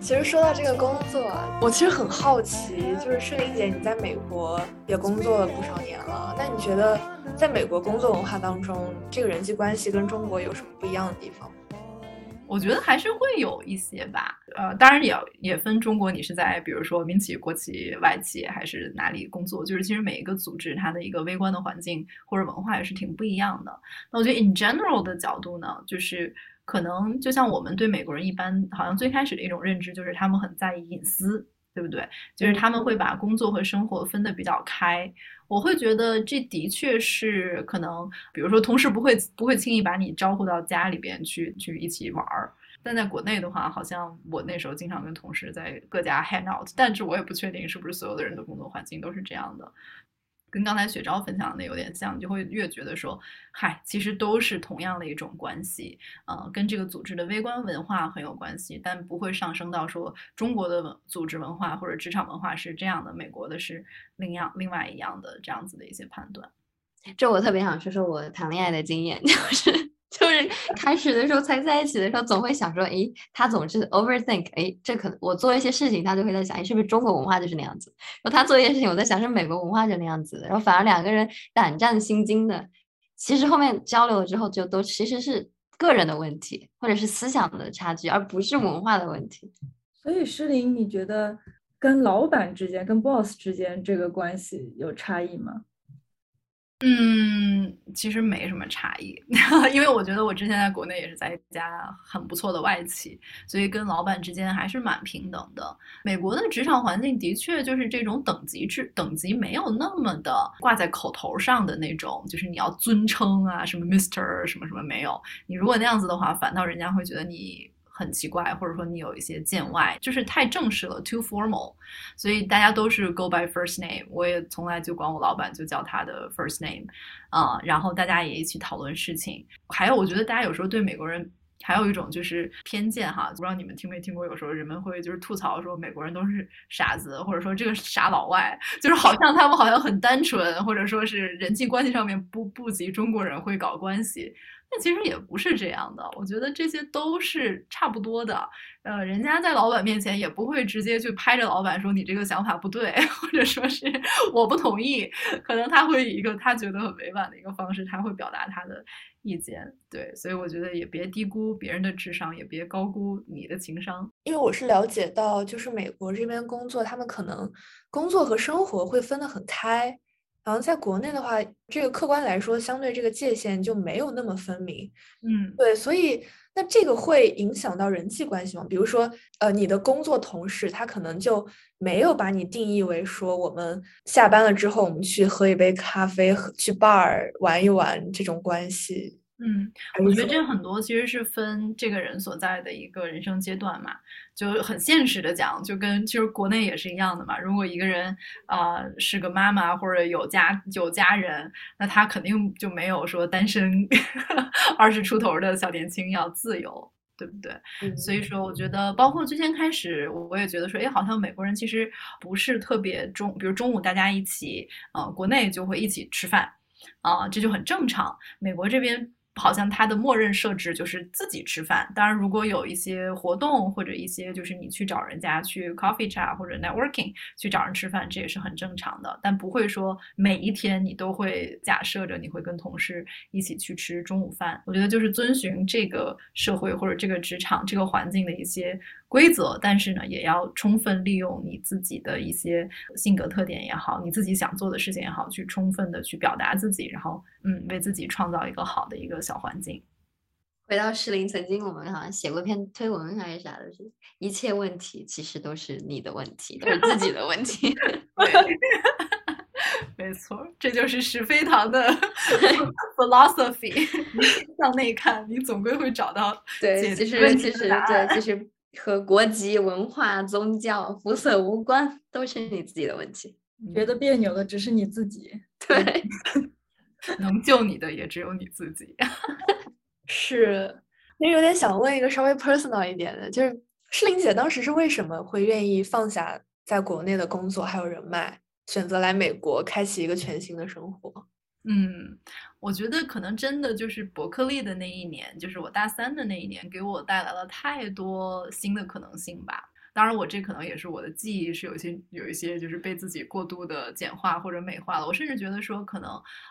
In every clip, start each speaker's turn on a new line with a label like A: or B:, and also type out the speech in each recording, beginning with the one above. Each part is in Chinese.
A: 其实说到这个工作，我其实很好奇，就是诗玲姐，你在美国也工作了不少年了，那你觉得在美国工作文化当中，这个人际关系跟中国有什么不一样的地方？
B: 我觉得还是会有一些吧，呃，当然也也分中国，你是在比如说民企、国企、外企还是哪里工作，就是其实每一个组织它的一个微观的环境或者文化也是挺不一样的。那我觉得 in general 的角度呢，就是可能就像我们对美国人一般，好像最开始的一种认知就是他们很在意隐私。对不对？就是他们会把工作和生活分得比较开。我会觉得这的确是可能，比如说同事不会不会轻易把你招呼到家里边去去一起玩儿。但在国内的话，好像我那时候经常跟同事在各家 hang out，但是我也不确定是不是所有的人的工作环境都是这样的。跟刚才雪昭分享的有点像，就会越觉得说，嗨，其实都是同样的一种关系，呃，跟这个组织的微观文化很有关系，但不会上升到说中国的文组织文化或者职场文化是这样的，美国的是另样另外一样的这样子的一些判断。
C: 这我特别想说说我谈恋爱的经验，就是。就是开始的时候才在一起的时候，总会想说，诶，他总是 overthink，诶，这可能我做一些事情，他就会在想，诶，是不是中国文化就是那样子？然后他做一些事情，我在想是美国文化就那样子。然后反而两个人胆战心惊的，其实后面交流了之后，就都其实是个人的问题，或者是思想的差距，而不是文化的问题。
D: 所以诗琳，你觉得跟老板之间、跟 boss 之间这个关系有差异吗？
B: 嗯，其实没什么差异，因为我觉得我之前在国内也是在一家很不错的外企，所以跟老板之间还是蛮平等的。美国的职场环境的确就是这种等级制，等级没有那么的挂在口头上的那种，就是你要尊称啊，什么 Mister 什么什么没有。你如果那样子的话，反倒人家会觉得你。很奇怪，或者说你有一些见外，就是太正式了，too formal，所以大家都是 go by first name。我也从来就管我老板就叫他的 first name，啊，然后大家也一起讨论事情。还有，我觉得大家有时候对美国人还有一种就是偏见哈，不知道你们听没听过？有时候人们会就是吐槽说美国人都是傻子，或者说这个傻老外，就是好像他们好像很单纯，或者说是人际关系上面不不及中国人会搞关系。那其实也不是这样的，我觉得这些都是差不多的。呃，人家在老板面前也不会直接去拍着老板说你这个想法不对，或者说是我不同意。可能他会以一个他觉得很委婉的一个方式，他会表达他的意见。对，所以我觉得也别低估别人的智商，也别高估你的情商。
A: 因为我是了解到，就是美国这边工作，他们可能工作和生活会分得很开。然后在国内的话，这个客观来说，相对这个界限就没有那么分明。
B: 嗯，
A: 对，所以那这个会影响到人际关系吗？比如说，呃，你的工作同事他可能就没有把你定义为说，我们下班了之后，我们去喝一杯咖啡，去 bar 玩一玩这种关系。
B: 嗯，我觉得这很多其实是分这个人所在的一个人生阶段嘛，就很现实的讲，就跟其实国内也是一样的嘛。如果一个人啊是个妈妈或者有家有家人，那他肯定就没有说单身二十出头的小年轻要自由，对不对？所以说，我觉得包括最先开始，我也觉得说，哎，好像美国人其实不是特别中，比如中午大家一起，呃，国内就会一起吃饭，啊，这就很正常。美国这边。好像它的默认设置就是自己吃饭。当然，如果有一些活动或者一些就是你去找人家去 coffee chat 或者 networking 去找人吃饭，这也是很正常的。但不会说每一天你都会假设着你会跟同事一起去吃中午饭。我觉得就是遵循这个社会或者这个职场这个环境的一些。规则，但是呢，也要充分利用你自己的一些性格特点也好，你自己想做的事情也好，去充分的去表达自己，然后嗯，为自己创造一个好的一个小环境。
C: 回到适龄，曾经我们好像写过篇推文还是啥的，是一切问题其实都是你的问题，都是自己的问题。
B: 没错，这就是石飞堂的 philosophy。向内看，你总归会找到
C: 对，其实其实对，其实。和国籍、文化、宗教、肤色无关，都是你自己的问题。
D: 觉得别扭的只是你自己。
C: 对，
B: 能救你的也只有你自己。
A: 是，其实有点想问一个稍微 personal 一点的，就是诗玲姐当时是为什么会愿意放下在国内的工作还有人脉，选择来美国开启一个全新的生活？
B: 嗯，我觉得可能真的就是伯克利的那一年，就是我大三的那一年，给我带来了太多新的可能性吧。当然，我这可能也是我的记忆是有些有一些就是被自己过度的简化或者美化了。我甚至觉得说，可能，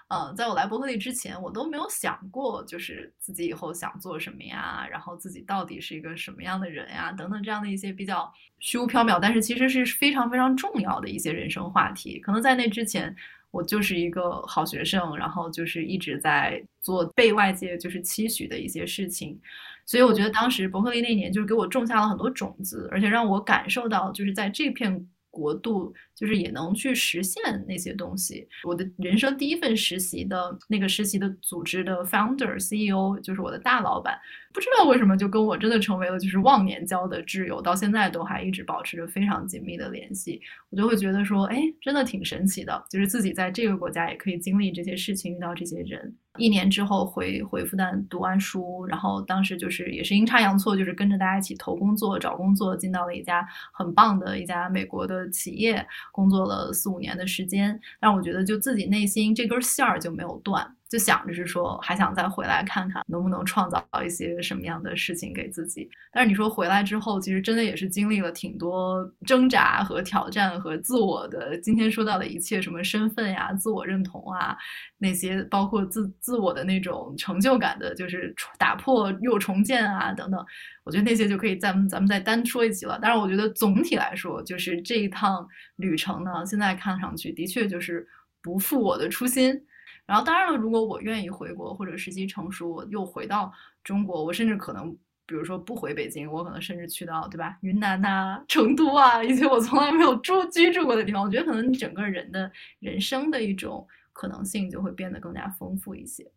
B: 呃，在我来伯克利之前，我都没有想过，就是自己以后想做什么呀，然后自己到底是一个什么样的人呀，等等这样的一些比较虚无缥缈，但是其实是非常非常重要的一些人生话题。可能在那之前。我就是一个好学生，然后就是一直在做被外界就是期许的一些事情，所以我觉得当时伯克利那年就是给我种下了很多种子，而且让我感受到就是在这片。国度就是也能去实现那些东西。我的人生第一份实习的那个实习的组织的 founder CEO 就是我的大老板，不知道为什么就跟我真的成为了就是忘年交的挚友，到现在都还一直保持着非常紧密的联系。我就会觉得说，哎，真的挺神奇的，就是自己在这个国家也可以经历这些事情，遇到这些人。一年之后回回复旦读完书，然后当时就是也是阴差阳错，就是跟着大家一起投工作、找工作，进到了一家很棒的一家美国的企业，工作了四五年的时间。但我觉得就自己内心这根线儿就没有断。就想着是说，还想再回来看看能不能创造一些什么样的事情给自己。但是你说回来之后，其实真的也是经历了挺多挣扎和挑战和自我的。今天说到的一切，什么身份呀、自我认同啊，那些包括自自我的那种成就感的，就是打破又重建啊等等。我觉得那些就可以咱们咱们再单说一集了。但是我觉得总体来说，就是这一趟旅程呢，现在看上去的确就是不负我的初心。然后当然了，如果我愿意回国或者时机成熟，我又回到中国，我甚至可能，比如说不回北京，我可能甚至去到，对吧？云南呐、成都啊，一些我从来没有住居住过的地方。我觉得可能你整个人的人生的一种可能性就会变得更加丰富一些。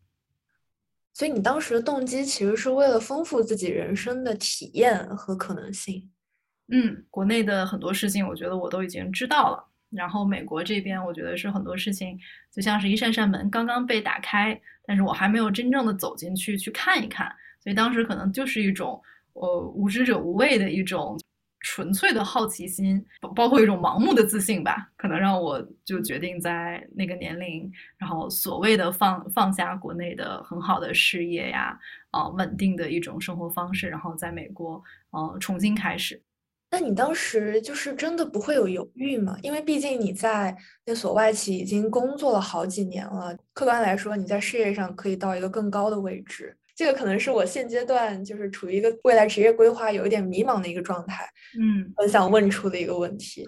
A: 所以你当时的动机其实是为了丰富自己人生的体验和可能性。
B: 嗯，国内的很多事情，我觉得我都已经知道了。然后美国这边，我觉得是很多事情就像是一扇扇门刚刚被打开，但是我还没有真正的走进去去看一看，所以当时可能就是一种呃无知者无畏的一种纯粹的好奇心，包括一种盲目的自信吧，可能让我就决定在那个年龄，然后所谓的放放下国内的很好的事业呀，啊稳定的一种生活方式，然后在美国呃重新开始。
A: 那你当时就是真的不会有犹豫吗？因为毕竟你在那所外企已经工作了好几年了，客观来说，你在事业上可以到一个更高的位置。这个可能是我现阶段就是处于一个未来职业规划有一点迷茫的一个状态。
B: 嗯，
A: 很想问出的一个问题。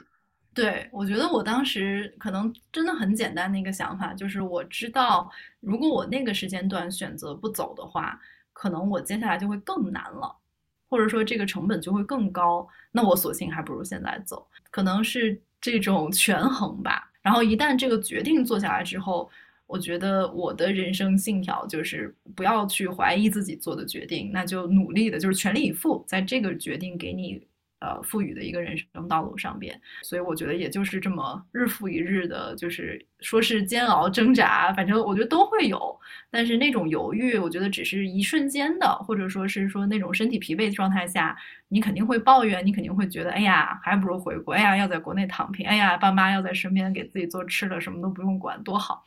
B: 对，我觉得我当时可能真的很简单的一个想法，就是我知道，如果我那个时间段选择不走的话，可能我接下来就会更难了。或者说这个成本就会更高，那我索性还不如现在走，可能是这种权衡吧。然后一旦这个决定做下来之后，我觉得我的人生信条就是不要去怀疑自己做的决定，那就努力的，就是全力以赴，在这个决定给你。呃，赋予的一个人生道路上边，所以我觉得也就是这么日复一日的，就是说是煎熬挣扎，反正我觉得都会有。但是那种犹豫，我觉得只是一瞬间的，或者说是说那种身体疲惫状态下，你肯定会抱怨，你肯定会觉得，哎呀，还不如回国，哎呀，要在国内躺平，哎呀，爸妈要在身边给自己做吃的，什么都不用管，多好。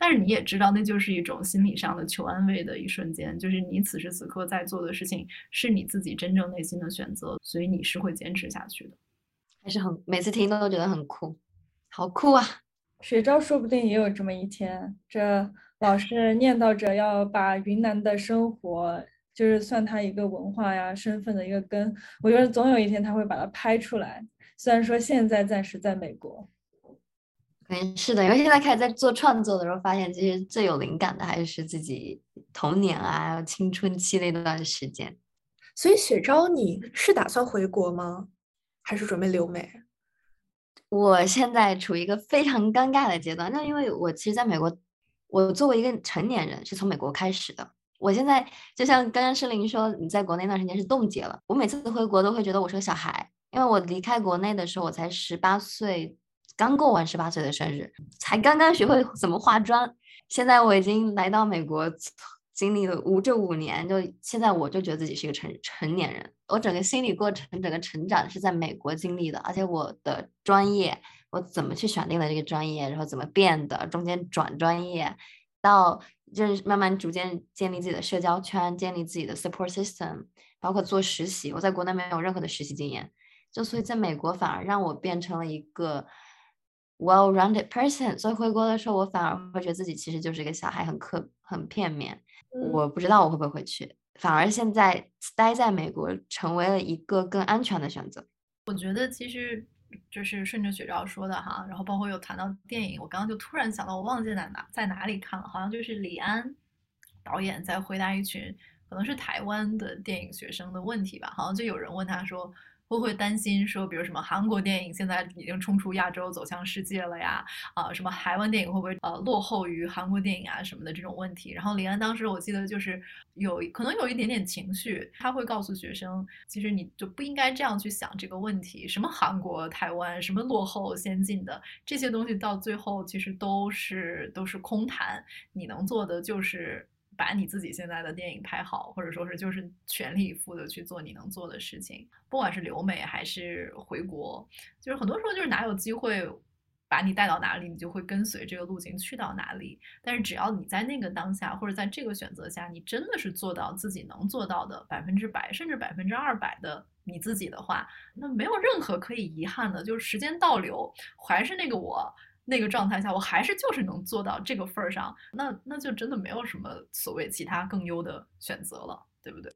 B: 但是你也知道，那就是一种心理上的求安慰的一瞬间，就是你此时此刻在做的事情是你自己真正内心的选择，所以你是会坚持下去的。
C: 还是很每次听都觉得很酷，好酷啊！
D: 雪昭说不定也有这么一天，这老是念叨着要把云南的生活，就是算他一个文化呀、身份的一个根，我觉得总有一天他会把它拍出来。虽然说现在暂时在美国。
C: 嗯，是的，因为现在开始在做创作的时候，发现其实最有灵感的还是自己童年啊、青春期那段时间。
A: 所以雪昭，你是打算回国吗？还是准备留美？
C: 我现在处于一个非常尴尬的阶段。那因为我其实在美国，我作为一个成年人是从美国开始的。我现在就像刚刚诗玲说，你在国内那段时间是冻结了。我每次回国都会觉得我是个小孩，因为我离开国内的时候我才十八岁。刚过完十八岁的生日，才刚刚学会怎么化妆。现在我已经来到美国，经历了五这五年，就现在我就觉得自己是一个成成年人。我整个心理过程、整个成长是在美国经历的，而且我的专业，我怎么去选定了这个专业，然后怎么变的，中间转专业，到就是慢慢逐渐建立自己的社交圈，建立自己的 support system，包括做实习。我在国内没有任何的实习经验，就所以在美国反而让我变成了一个 well-rounded person。所以回国的时候，我反而会觉得自己其实就是一个小孩，很刻很片面。我不知道我会不会回去，反而现在待在美国成为了一个更安全的选择。
B: 我觉得其实。就是顺着雪照说的哈，然后包括有谈到电影，我刚刚就突然想到，我忘记在哪在哪里看了，好像就是李安导演在回答一群可能是台湾的电影学生的问题吧，好像就有人问他说。会不会担心说，比如什么韩国电影现在已经冲出亚洲走向世界了呀？啊，什么台湾电影会不会呃落后于韩国电影啊什么的这种问题？然后李安当时我记得就是有可能有一点点情绪，他会告诉学生，其实你就不应该这样去想这个问题。什么韩国、台湾，什么落后先进的这些东西，到最后其实都是都是空谈。你能做的就是。把你自己现在的电影拍好，或者说是就是全力以赴的去做你能做的事情，不管是留美还是回国，就是很多时候就是哪有机会把你带到哪里，你就会跟随这个路径去到哪里。但是只要你在那个当下或者在这个选择下，你真的是做到自己能做到的百分之百，甚至百分之二百的你自己的话，那没有任何可以遗憾的，就是时间倒流还是那个我。那个状态下，我还是就是能做到这个份儿上，那那就真的没有什么所谓其他更优的选择了，对不对？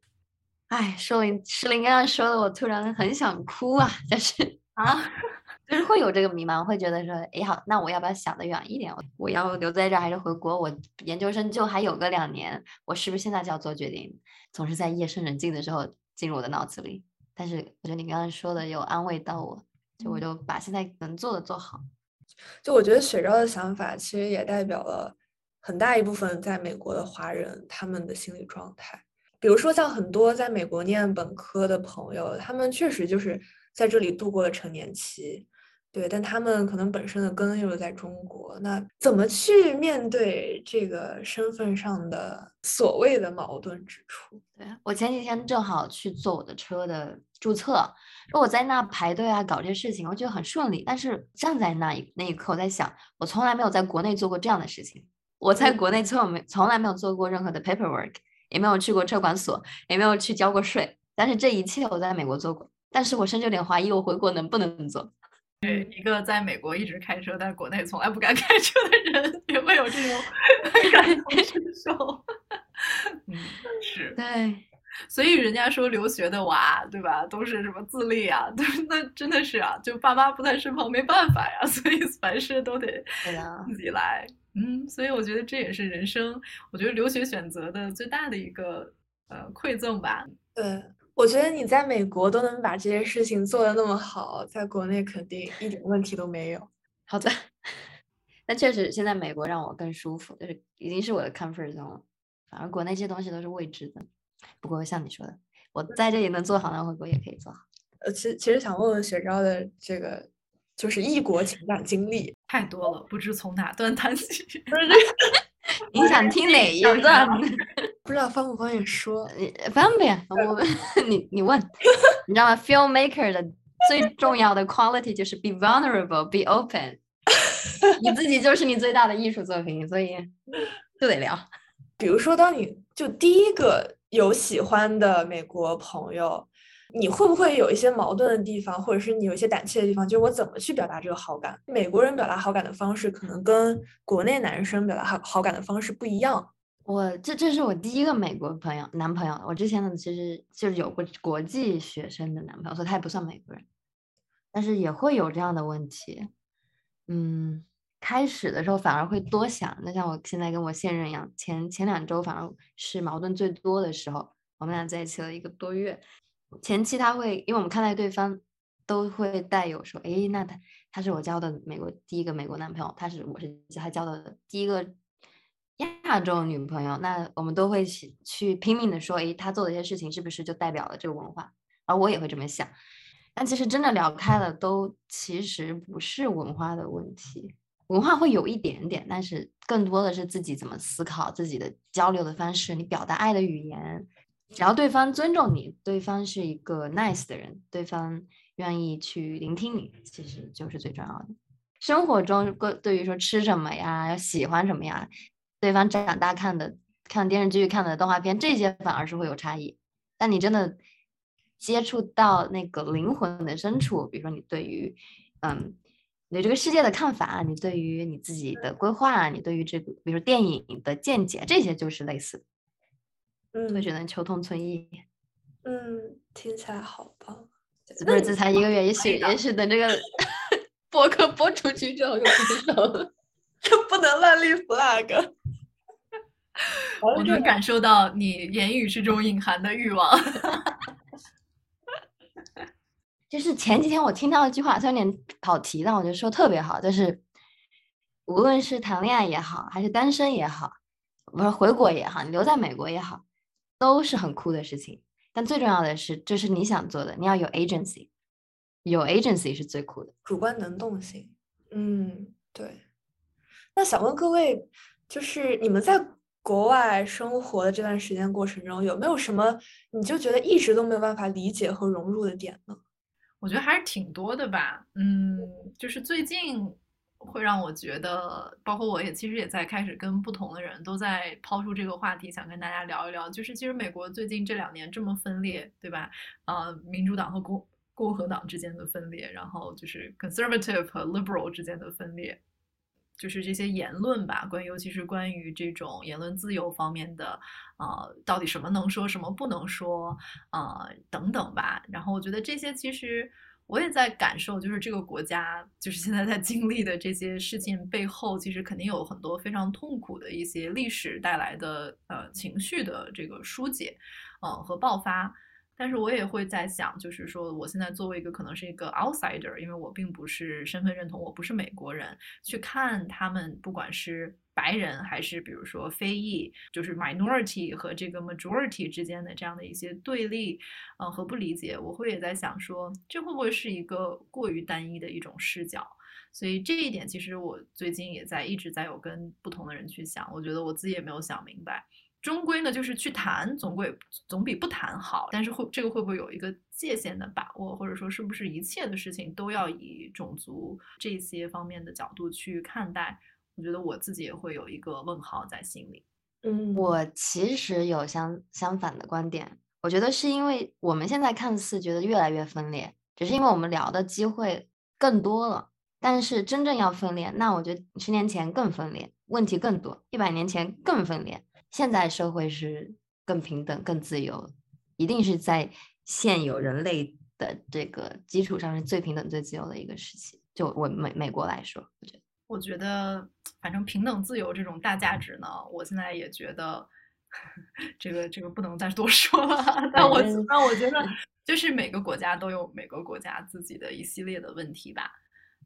C: 哎，诗林诗林刚刚说的，我突然很想哭啊！但是
B: 啊，
C: 就是会有这个迷茫，会觉得说，哎好，那我要不要想得远一点？我要留在这儿还是回国？我研究生就还有个两年，我是不是现在就要做决定？总是在夜深人静的时候进入我的脑子里。但是我觉得你刚刚说的有安慰到我，就我就把现在能做的做好。
A: 就我觉得雪昭的想法，其实也代表了很大一部分在美国的华人他们的心理状态。比如说，像很多在美国念本科的朋友，他们确实就是在这里度过了成年期。对，但他们可能本身的根又是在中国，那怎么去面对这个身份上的所谓的矛盾之处？
C: 对我前几天正好去做我的车的注册，说我在那排队啊，搞这些事情，我觉得很顺利。但是站在那一那一刻，我在想，我从来没有在国内做过这样的事情。我在国内从没从来没有做过任何的 paperwork，也没有去过车管所，也没有去交过税。但是这一切我在美国做过，但是我甚至有点怀疑我回国能不能做。
B: 对一个在美国一直开车，但国内从来不敢 开车的人，也会有这种 感同身受。嗯，是
C: 对，
B: 所以人家说留学的娃，对吧，都是什么自立啊？对，那真的是啊，就爸妈不在身旁，没办法呀，所以凡事都得自己来。嗯，所以我觉得这也是人生，我觉得留学选择的最大的一个呃馈赠吧。
A: 对。我觉得你在美国都能把这些事情做得那么好，在国内肯定一点问题都没有。
C: 好的，但确实现在美国让我更舒服，就是已经是我的 comfort zone 了。反而国内这些东西都是未知的。不过像你说的，我在这里能做好，那回国也可以做好。
A: 呃，其实其实想问问雪昭的这个，就是异国情感经历
B: 太多了，不知从哪段谈起。
C: 你想听哪一段？
A: 不知道方不方便说？
C: 方便。我 你你问，你知道吗？Filmmaker 的最重要的 quality 就是 be vulnerable, be open。你自己就是你最大的艺术作品，所以就得聊。
A: 比如说，当你就第一个有喜欢的美国朋友。你会不会有一些矛盾的地方，或者是你有一些胆怯的地方？就是我怎么去表达这个好感？美国人表达好感的方式可能跟国内男生表达好好感的方式不一样。
C: 我这这是我第一个美国朋友男朋友，我之前呢其实就是有过国际学生的男朋友，所以他也不算美国人，但是也会有这样的问题。嗯，开始的时候反而会多想，那像我现在跟我现任一样，前前两周反而是矛盾最多的时候，我们俩在一起了一个多月。前期他会，因为我们看待对方都会带有说，哎，那他他是我交的美国第一个美国男朋友，他是我是他交的第一个亚洲女朋友，那我们都会去去拼命的说，哎，他做的一些事情是不是就代表了这个文化？而我也会这么想，但其实真的聊开了，都其实不是文化的问题，文化会有一点点，但是更多的是自己怎么思考，自己的交流的方式，你表达爱的语言。只要对方尊重你，对方是一个 nice 的人，对方愿意去聆听你，其实就是最重要的。生活中，对于说吃什么呀，要喜欢什么呀，对方长大看的、看电视剧、看的动画片，这些反而是会有差异。但你真的接触到那个灵魂的深处，比如说你对于，嗯，你对这个世界的看法，你对于你自己的规划，你对于这个，比如说电影的见解，这些就是类似。
A: 嗯
C: 会觉得求同存异。
A: 嗯，听起来好棒。
C: 不是，这才一个月，也许也许等这个 播客播出去之后就分手了。
A: 就不能乱立 flag。
B: 我能感受到你言语之中隐含的欲望。
C: 就是前几天我听到一句话，虽然有点跑题，但我觉得说特别好，就是无论是谈恋爱也好，还是单身也好，不是回国也好，你留在美国也好，都是很酷的事情。但最重要的是，这是你想做的，你要有 agency，有 agency 是最酷的。
A: 主观能动性，嗯，对。那想问各位，就是你们在国外生活的这段时间过程中，有没有什么你就觉得一直都没有办法理解和融入的点呢？
B: 我觉得还是挺多的吧，嗯，就是最近会让我觉得，包括我也其实也在开始跟不同的人都在抛出这个话题，想跟大家聊一聊。就是其实美国最近这两年这么分裂，对吧？呃，民主党和共共和党之间的分裂，然后就是 conservative 和 liberal 之间的分裂。就是这些言论吧，关于尤其是关于这种言论自由方面的，呃，到底什么能说，什么不能说，呃，等等吧。然后我觉得这些其实我也在感受，就是这个国家就是现在在经历的这些事情背后，其实肯定有很多非常痛苦的一些历史带来的呃情绪的这个疏解，嗯、呃、和爆发。但是我也会在想，就是说，我现在作为一个可能是一个 outsider，因为我并不是身份认同，我不是美国人，去看他们不管是白人还是比如说非裔，就是 minority 和这个 majority 之间的这样的一些对立，嗯和不理解，我会也在想说，这会不会是一个过于单一的一种视角？所以这一点，其实我最近也在一直在有跟不同的人去想，我觉得我自己也没有想明白。终归呢，就是去谈，总归总比不谈好。但是会这个会不会有一个界限的把握，或者说是不是一切的事情都要以种族这些方面的角度去看待？我觉得我自己也会有一个问号在心里。
A: 嗯，
C: 我其实有相相反的观点，我觉得是因为我们现在看似觉得越来越分裂，只是因为我们聊的机会更多了。但是真正要分裂，那我觉得十年前更分裂，问题更多；一百年前更分裂。现在社会是更平等、更自由，一定是在现有人类的这个基础上是最平等、最自由的一个时期。就我美美国来说，我觉得，
B: 我觉得反正平等、自由这种大价值呢，我现在也觉得这个这个不能再多说了。但我但我觉得，就是每个国家都有每个国家自己的一系列的问题吧。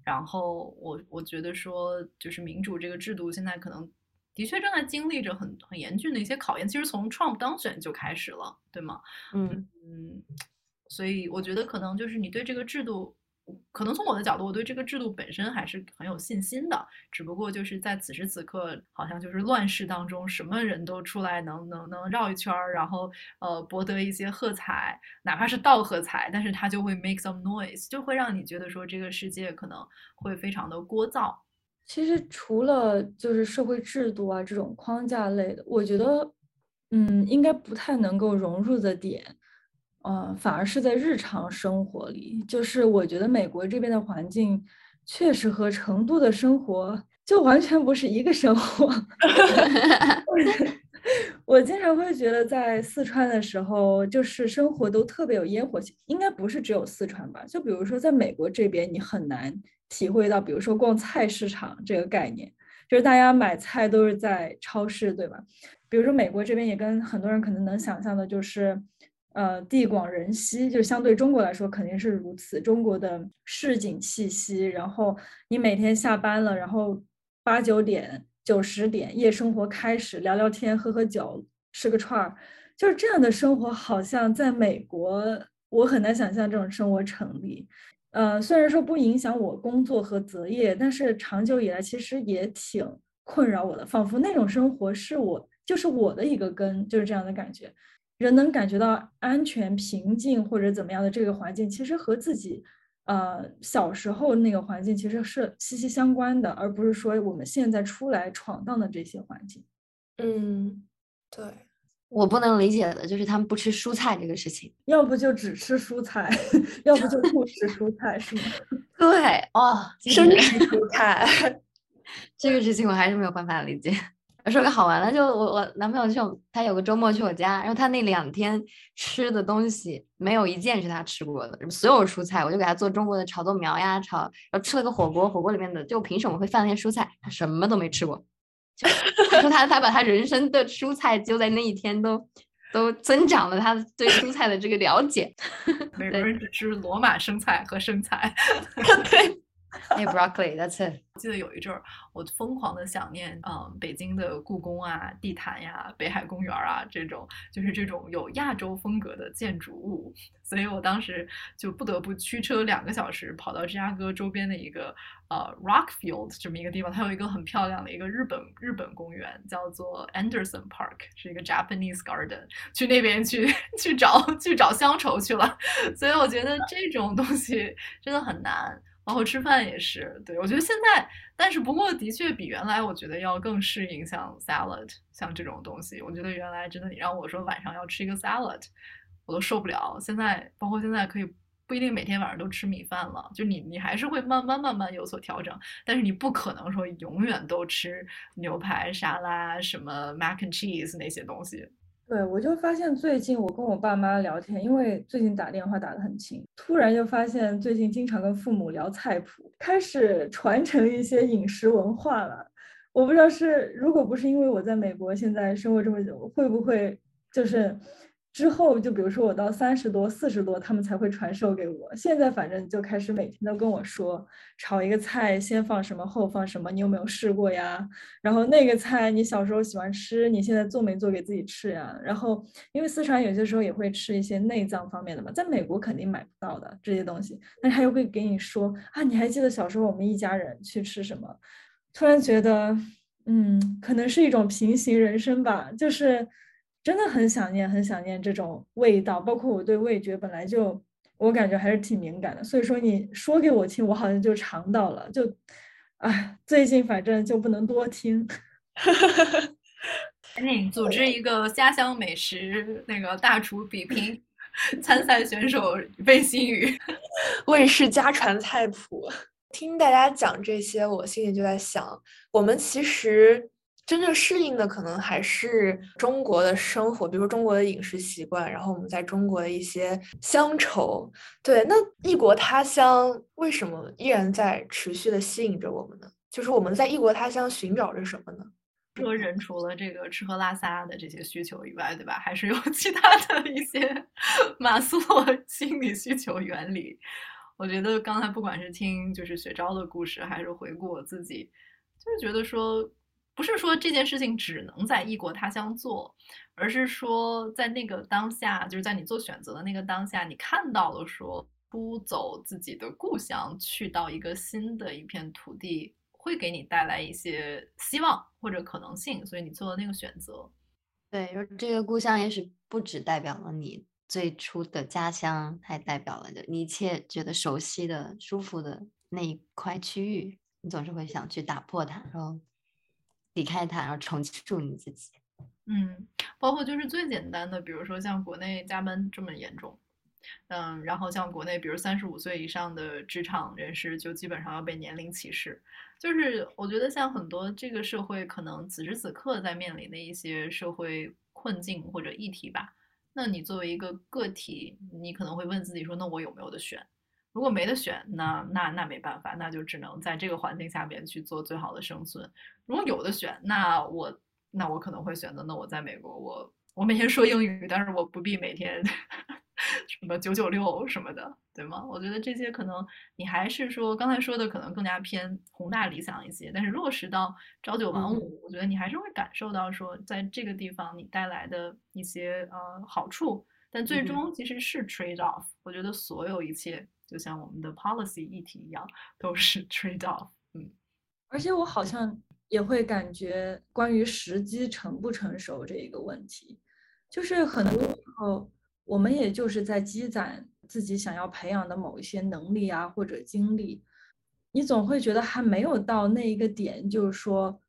B: 然后我我觉得说，就是民主这个制度现在可能。的确正在经历着很很严峻的一些考验，其实从 Trump 当选就开始了，对吗？
C: 嗯
B: 嗯，所以我觉得可能就是你对这个制度，可能从我的角度，我对这个制度本身还是很有信心的。只不过就是在此时此刻，好像就是乱世当中，什么人都出来能能能绕一圈儿，然后呃博得一些喝彩，哪怕是倒喝彩，但是他就会 make some noise，就会让你觉得说这个世界可能会非常的聒噪。
D: 其实除了就是社会制度啊这种框架类的，我觉得，嗯，应该不太能够融入的点，呃，反而是在日常生活里。就是我觉得美国这边的环境，确实和成都的生活就完全不是一个生活。我经常会觉得在四川的时候，就是生活都特别有烟火气。应该不是只有四川吧？就比如说在美国这边，你很难。体会到，比如说逛菜市场这个概念，就是大家买菜都是在超市，对吧？比如说美国这边也跟很多人可能能想象的，就是呃地广人稀，就相对中国来说肯定是如此。中国的市井气息，然后你每天下班了，然后八九点、九十点夜生活开始，聊聊天、喝喝酒、吃个串儿，就是这样的生活，好像在美国我很难想象这种生活成立。呃，虽然说不影响我工作和择业，但是长久以来其实也挺困扰我的。仿佛那种生活是我就是我的一个根，就是这样的感觉。人能感觉到安全、平静或者怎么样的这个环境，其实和自己呃小时候那个环境其实是息息相关的，而不是说我们现在出来闯荡的这些环境。
A: 嗯，对，
C: 我不能理解的就是他们不吃蔬菜这个事情。
D: 要不就只吃蔬菜，要不就不吃蔬菜，是吗？
C: 对，哦，
A: 生吃蔬菜，
C: 这个事情我还是没有办法理解。说个好玩的，就我我男朋友去我他有个周末去我家，然后他那两天吃的东西没有一件是他吃过的，所有蔬菜我就给他做中国的炒豆苗呀，炒，然后吃了个火锅，火锅里面的就凭什么会放那些蔬菜？他什么都没吃过，他说他他把他人生的蔬菜就在那一天都都增长了他对蔬菜的这个了解。
B: 美国人只吃罗马生菜和生菜。
A: 对。
C: 哎，broccoli，that's it。
B: 记得有一阵儿，我疯狂的想念，嗯，北京的故宫啊、地坛呀、北海公园啊，这种就是这种有亚洲风格的建筑物。所以我当时就不得不驱车两个小时跑到芝加哥周边的一个呃 Rockfield 这么一个地方，它有一个很漂亮的一个日本日本公园，叫做 Anderson Park，是一个 Japanese garden。去那边去 去找去找乡愁去了。所以我觉得这种东西真的很难。然后吃饭也是，对我觉得现在，但是不过的确比原来我觉得要更适应像 salad 像这种东西。我觉得原来真的你让我说晚上要吃一个 salad，我都受不了。现在包括现在可以不一定每天晚上都吃米饭了，就你你还是会慢慢慢慢有所调整，但是你不可能说永远都吃牛排沙拉什么 mac and cheese 那些东西。
D: 对，我就发现最近我跟我爸妈聊天，因为最近打电话打得很勤，突然就发现最近经常跟父母聊菜谱，开始传承一些饮食文化了。我不知道是，如果不是因为我在美国现在生活这么久，会不会就是。之后就比如说我到三十多、四十多，他们才会传授给我。现在反正就开始每天都跟我说，炒一个菜先放什么，后放什么，你有没有试过呀？然后那个菜你小时候喜欢吃，你现在做没做给自己吃呀？然后因为四川有些时候也会吃一些内脏方面的嘛，在美国肯定买不到的这些东西，但是他又会给你说啊，你还记得小时候我们一家人去吃什么？突然觉得，嗯，可能是一种平行人生吧，就是。真的很想念，很想念这种味道，包括我对味觉本来就，我感觉还是挺敏感的，所以说你说给我听，我好像就尝到了，就，哎，最近反正就不能多听。
B: 赶紧组织一个家乡美食那个大厨比拼，参赛选手背心语，
A: 卫视家传菜谱。听大家讲这些，我心里就在想，我们其实。真正适应的可能还是中国的生活，比如说中国的饮食习惯，然后我们在中国的一些乡愁。对，那异国他乡为什么依然在持续的吸引着我们呢？就是我们在异国他乡寻找着什么呢？
B: 说人除了这个吃喝拉撒的这些需求以外，对吧？还是有其他的一些 马斯洛 心理需求原理。我觉得刚才不管是听就是雪昭的故事，还是回顾我自己，就是觉得说。不是说这件事情只能在异国他乡做，而是说在那个当下，就是在你做选择的那个当下，你看到了说出走自己的故乡，去到一个新的一片土地，会给你带来一些希望或者可能性，所以你做了那个选择。
C: 对，这个故乡也许不只代表了你最初的家乡，还代表了你一切觉得熟悉的、舒服的那一块区域，你总是会想去打破它，然后。离开它，然后重塑你自己。
B: 嗯，包括就是最简单的，比如说像国内加班这么严重，嗯，然后像国内，比如三十五岁以上的职场人士就基本上要被年龄歧视。就是我觉得像很多这个社会可能此时此刻在面临的一些社会困境或者议题吧，那你作为一个个体，你可能会问自己说，那我有没有的选？如果没得选，那那那没办法，那就只能在这个环境下边去做最好的生存。如果有的选，那我那我可能会选择，那我在美国，我我每天说英语，但是我不必每天 什么九九六什么的，对吗？我觉得这些可能你还是说刚才说的可能更加偏宏大理想一些，但是落实到朝九晚五，我觉得你还是会感受到说在这个地方你带来的一些呃好处，但最终其实是 trade off。我觉得所有一切。就像我们的 policy 议题一样，都是 trade off。嗯，
D: 而且我好像也会感觉，关于时机成不成熟这一个问题，就是很多时候我们也就是在积攒自己想要培养的某一些能力啊，或者经历，你总会觉得还没有到那一个点，就是说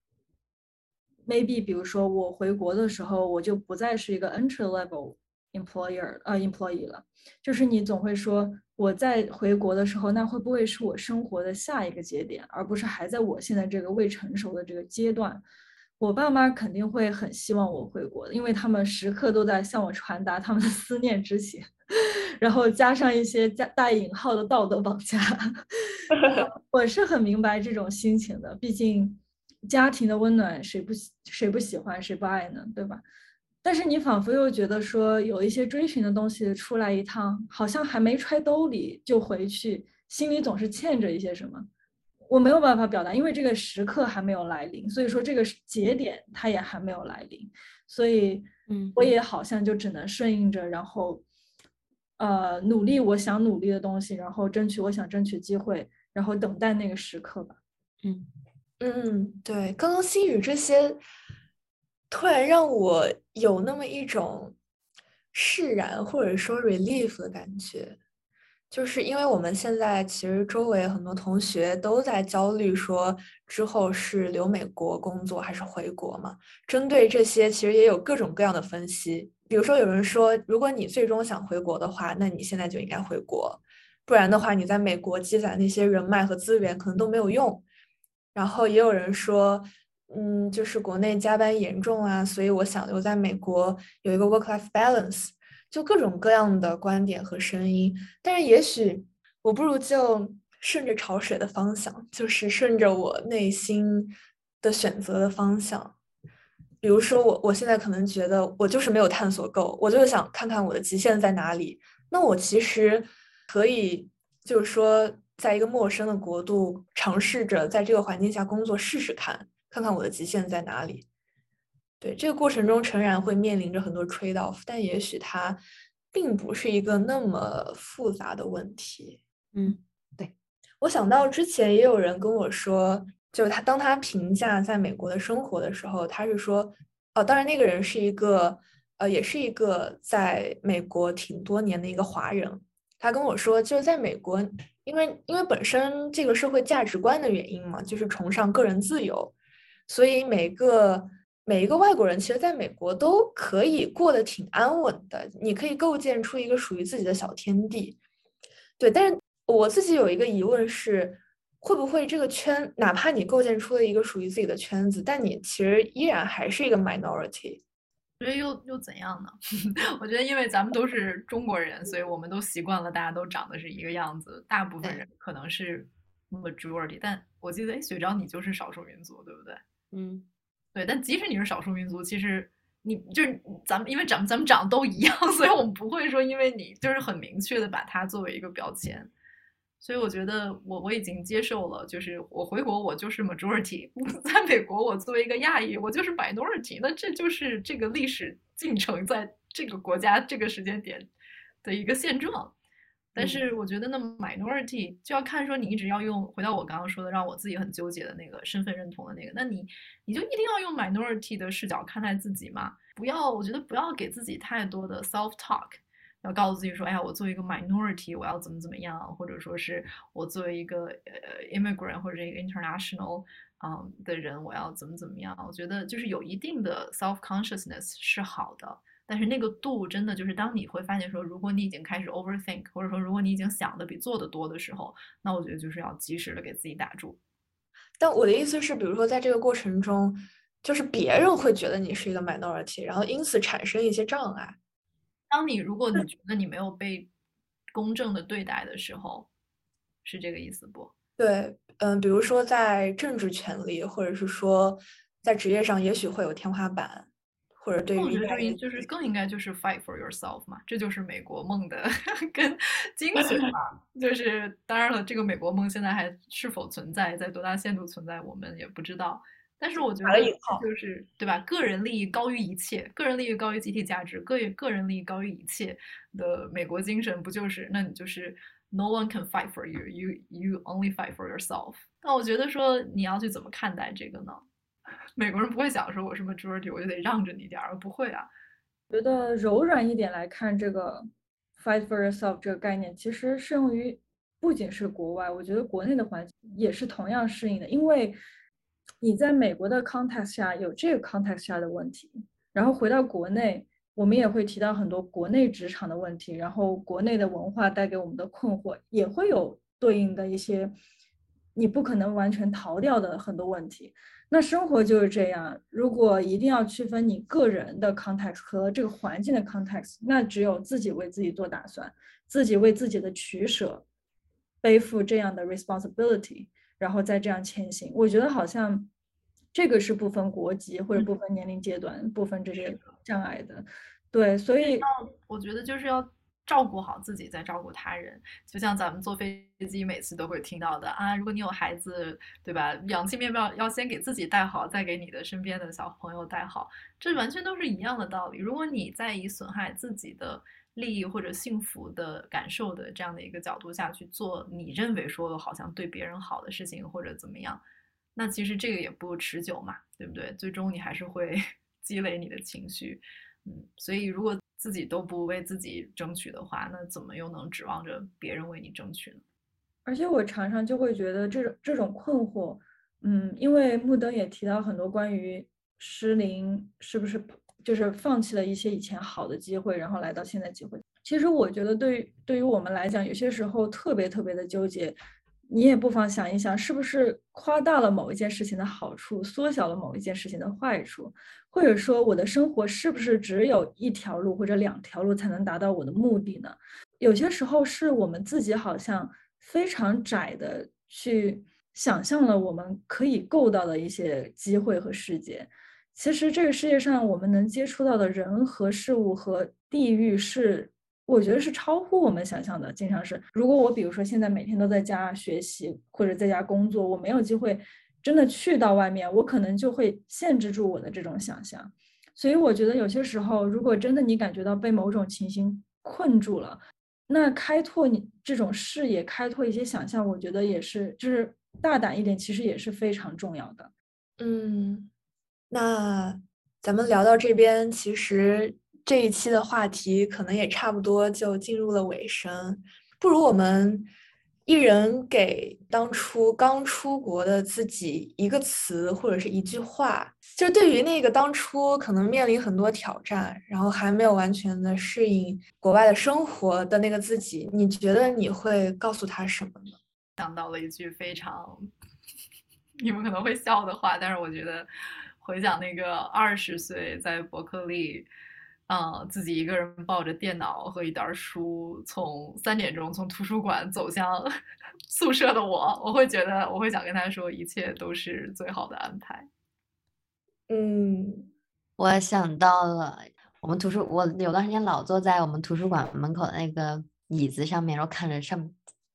D: maybe 比如说我回国的时候，我就不再是一个 entry level employer 呃 employee 了，就是你总会说我在回国的时候，那会不会是我生活的下一个节点，而不是还在我现在这个未成熟的这个阶段？我爸妈肯定会很希望我回国的，因为他们时刻都在向我传达他们的思念之情，然后加上一些加带引号的道德绑架。我是很明白这种心情的，毕竟家庭的温暖谁不喜谁不喜欢谁不爱呢，对吧？但是你仿佛又觉得说有一些追寻的东西出来一趟，好像还没揣兜里就回去，心里总是欠着一些什么。我没有办法表达，因为这个时刻还没有来临，所以说这个节点它也还没有来临，所以，
C: 嗯，
D: 我也好像就只能顺应着，然后，呃，努力我想努力的东西，然后争取我想争取机会，然后等待那个时刻吧。
C: 嗯
A: 嗯，对，刚刚心语这些，突然让我有那么一种释然或者说 relief 的感觉。就是因为我们现在其实周围很多同学都在焦虑，说之后是留美国工作还是回国嘛？针对这些，其实也有各种各样的分析。比如说，有人说，如果你最终想回国的话，那你现在就应该回国，不然的话，你在美国积攒那些人脉和资源可能都没有用。然后也有人说，嗯，就是国内加班严重啊，所以我想留在美国有一个 work-life balance。就各种各样的观点和声音，但是也许我不如就顺着潮水的方向，就是顺着我内心的选择的方向。比如说，我我现在可能觉得我就是没有探索够，我就是想看看我的极限在哪里。那我其实可以，就是说，在一个陌生的国度，尝试着在这个环境下工作试试看，看看我的极限在哪里。对这个过程中，诚然会面临着很多 trade off，但也许它并不是一个那么复杂的问题。
C: 嗯，对
A: 我想到之前也有人跟我说，就是他当他评价在美国的生活的时候，他是说，哦，当然那个人是一个，呃，也是一个在美国挺多年的一个华人。他跟我说，就是在美国，因为因为本身这个社会价值观的原因嘛，就是崇尚个人自由，所以每个。每一个外国人，其实在美国都可以过得挺安稳的。你可以构建出一个属于自己的小天地，对。但是我自己有一个疑问是，会不会这个圈，哪怕你构建出了一个属于自己的圈子，但你其实依然还是一个 minority。
B: 我觉得又又怎样呢？我觉得因为咱们都是中国人，所以我们都习惯了，大家都长得是一个样子。大部分人可能是 majority，但我记得，哎，学长你就是少数民族，对不对？
C: 嗯。
B: 对，但即使你是少数民族，其实你就是咱们，因为咱们咱们长得都一样，所以我们不会说因为你就是很明确的把它作为一个标签。所以我觉得我我已经接受了，就是我回国我就是 majority，在美国我作为一个亚裔我就是 minority，那这就是这个历史进程在这个国家这个时间点的一个现状。但是我觉得，那 minority 就要看说你一直要用回到我刚刚说的，让我自己很纠结的那个身份认同的那个，那你你就一定要用 minority 的视角看待自己吗？不要，我觉得不要给自己太多的 self talk，要告诉自己说，哎呀，我作为一个 minority，我要怎么怎么样，或者说是我作为一个呃 immigrant 或者一个 international 嗯的人，我要怎么怎么样？我觉得就是有一定的 self consciousness 是好的。但是那个度真的就是，当你会发现说，如果你已经开始 overthink，或者说如果你已经想的比做的多的时候，那我觉得就是要及时的给自己打住。
A: 但我的意思是，比如说在这个过程中，就是别人会觉得你是一个 minority，然后因此产生一些障碍。
B: 当你如果你觉得你没有被公正的对待的时候，是这个意思不？
A: 对，嗯，比如说在政治权利，或者是说在职业上，也许会有天花板。或者对于，
B: 我觉得就是更应该就是 fight for yourself 嘛，这就是美国梦的跟 精髓嘛。就是当然了，这个美国梦现在还是否存在，在多大限度存在，我们也不知道。但是我觉得就是对吧？个人利益高于一切，个人利益高于集体价值，个个人利益高于一切的美国精神，不就是那你就是 no one can fight for you，you you only fight for yourself。那我觉得说你要去怎么看待这个呢？美国人不会想说我是 majority，我就得让着你点儿，不会啊。
D: 觉得柔软一点来看这个 fight for yourself 这个概念，其实适用于不仅是国外，我觉得国内的环境也是同样适应的。因为你在美国的 context 下有这个 context 下的问题，然后回到国内，我们也会提到很多国内职场的问题，然后国内的文化带给我们的困惑，也会有对应的一些你不可能完全逃掉的很多问题。那生活就是这样，如果一定要区分你个人的 context 和这个环境的 context，那只有自己为自己做打算，自己为自己的取舍背负这样的 responsibility，然后再这样前行。我觉得好像这个是不分国籍或者不分年龄阶段、不分这些障碍的。对，所以
B: 我觉得就是要。照顾好自己，再照顾他人，就像咱们坐飞机每次都会听到的啊，如果你有孩子，对吧？氧气面罩要先给自己戴好，再给你的身边的小朋友戴好，这完全都是一样的道理。如果你在以损害自己的利益或者幸福的感受的这样的一个角度下去做，你认为说好像对别人好的事情或者怎么样，那其实这个也不持久嘛，对不对？最终你还是会 积累你的情绪，嗯，所以如果。自己都不为自己争取的话，那怎么又能指望着别人为你争取呢？
D: 而且我常常就会觉得这种这种困惑，嗯，因为木登也提到很多关于失灵是不是就是放弃了一些以前好的机会，然后来到现在机会。其实我觉得对于对于我们来讲，有些时候特别特别的纠结。你也不妨想一想，是不是夸大了某一件事情的好处，缩小了某一件事情的坏处，或者说我的生活是不是只有一条路或者两条路才能达到我的目的呢？有些时候是我们自己好像非常窄的去想象了我们可以够到的一些机会和世界。其实这个世界上我们能接触到的人和事物和地域是。我觉得是超乎我们想象的，经常是。如果我比如说现在每天都在家学习或者在家工作，我没有机会真的去到外面，我可能就会限制住我的这种想象。所以我觉得有些时候，如果真的你感觉到被某种情形困住了，那开拓你这种视野，开拓一些想象，我觉得也是，就是大胆一点，其实也是非常重要的。
A: 嗯，那咱们聊到这边，其实。这一期的话题可能也差不多就进入了尾声，不如我们一人给当初刚出国的自己一个词或者是一句话，就对于那个当初可能面临很多挑战，然后还没有完全的适应国外的生活的那个自己，你觉得你会告诉他什么呢？
B: 想到了一句非常你们可能会笑的话，但是我觉得回想那个二十岁在伯克利。嗯，自己一个人抱着电脑和一袋书，从三点钟从图书馆走向 宿舍的我，我会觉得我会想跟他说，一切都是最好的安排。
A: 嗯，
C: 我想到了我们图书，我有段时间老坐在我们图书馆门口的那个椅子上面，然后看着上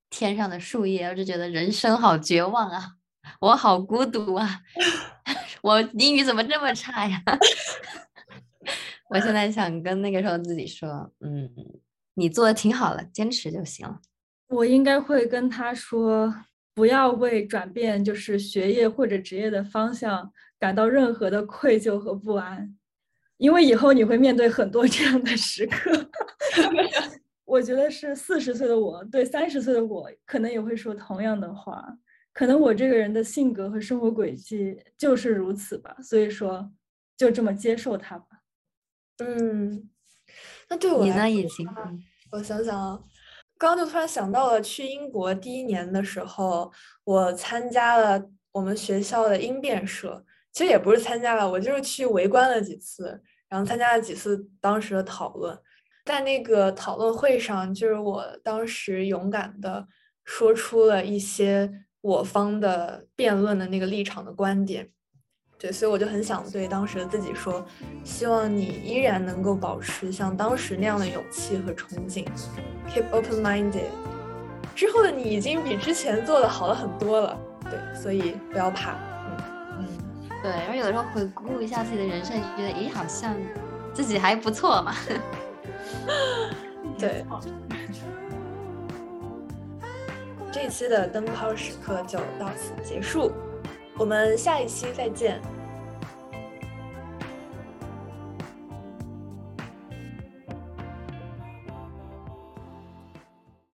C: 天上的树叶，我就觉得人生好绝望啊，我好孤独啊，我英语怎么这么差呀？我现在想跟那个时候自己说，嗯，你做的挺好了，坚持就行了。
D: 我应该会跟他说，不要为转变就是学业或者职业的方向感到任何的愧疚和不安，因为以后你会面对很多这样的时刻。我觉得是四十岁的我对三十岁的我可能也会说同样的话，可能我这个人的性格和生活轨迹就是如此吧，所以说就这么接受它吧。
A: 嗯，那对我
C: 来说，
A: 我想想啊，刚刚就突然想到了去英国第一年的时候，我参加了我们学校的英辩社，其实也不是参加了，我就是去围观了几次，然后参加了几次当时的讨论，在那个讨论会上，就是我当时勇敢的说出了一些我方的辩论的那个立场的观点。对，所以我就很想对当时的自己说，希望你依然能够保持像当时那样的勇气和憧憬，keep open-minded。之后的你已经比之前做的好了很多了，对，所以不要怕，嗯
C: 嗯，对。然后有的时候回顾一下自己的人生，觉得咦，好像自己还不错嘛。
A: 对。这一期的灯泡时刻就到此结束。我们下一期再见。